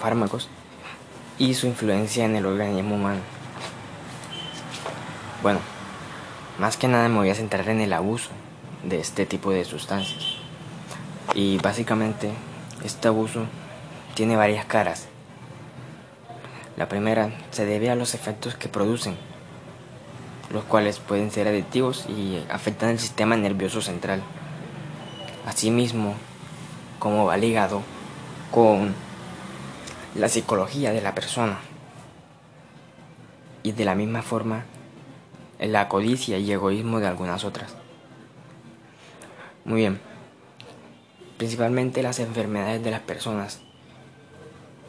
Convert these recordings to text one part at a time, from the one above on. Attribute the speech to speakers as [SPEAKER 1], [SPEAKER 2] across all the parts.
[SPEAKER 1] fármacos y su influencia en el organismo humano. Bueno, más que nada me voy a centrar en el abuso de este tipo de sustancias. Y básicamente este abuso tiene varias caras. La primera se debe a los efectos que producen, los cuales pueden ser adictivos y afectan el sistema nervioso central. Asimismo, como va ligado con la psicología de la persona. Y de la misma forma, la codicia y egoísmo de algunas otras. Muy bien. Principalmente las enfermedades de las personas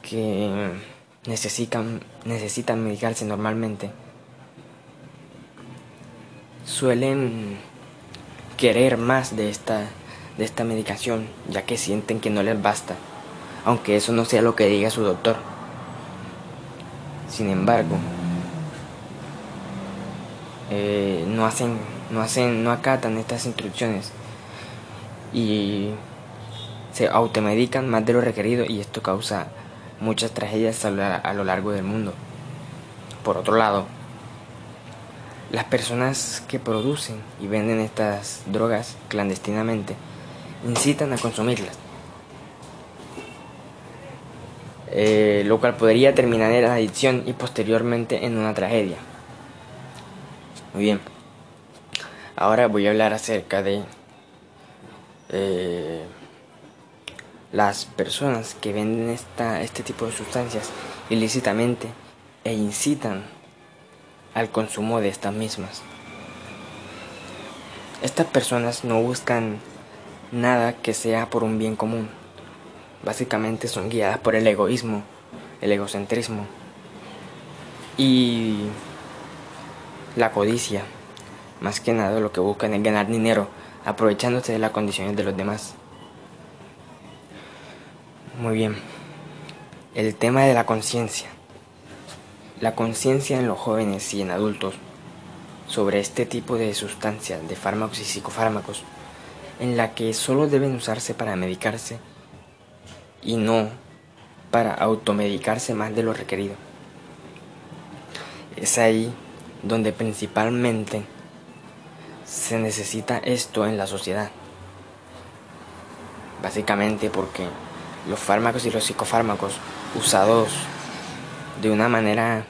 [SPEAKER 1] que necesitan, necesitan medicarse normalmente suelen querer más de esta, de esta medicación ya que sienten que no les basta aunque eso no sea lo que diga su doctor. Sin embargo, eh, no hacen, no hacen, no acatan estas instrucciones y se automedican más de lo requerido y esto causa muchas tragedias a lo largo del mundo. Por otro lado, las personas que producen y venden estas drogas clandestinamente incitan a consumirlas eh, lo cual podría terminar en la adicción y posteriormente en una tragedia. Muy bien, ahora voy a hablar acerca de eh, las personas que venden esta, este tipo de sustancias ilícitamente e incitan al consumo de estas mismas. Estas personas no buscan nada que sea por un bien común básicamente son guiadas por el egoísmo, el egocentrismo y la codicia. Más que nada lo que buscan es ganar dinero aprovechándose de las condiciones de los demás. Muy bien. El tema de la conciencia. La conciencia en los jóvenes y en adultos sobre este tipo de sustancias, de fármacos y psicofármacos, en la que solo deben usarse para medicarse y no para automedicarse más de lo requerido. Es ahí donde principalmente se necesita esto en la sociedad. Básicamente porque los fármacos y los psicofármacos usados de una manera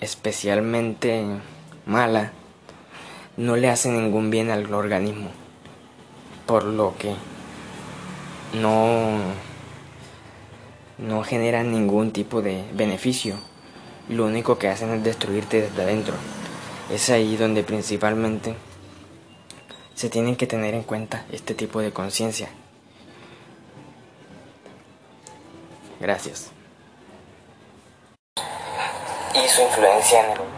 [SPEAKER 1] especialmente mala no le hacen ningún bien al organismo. Por lo que no, no generan ningún tipo de beneficio. Lo único que hacen es destruirte desde adentro. Es ahí donde principalmente se tienen que tener en cuenta este tipo de conciencia. Gracias. Y su influencia en el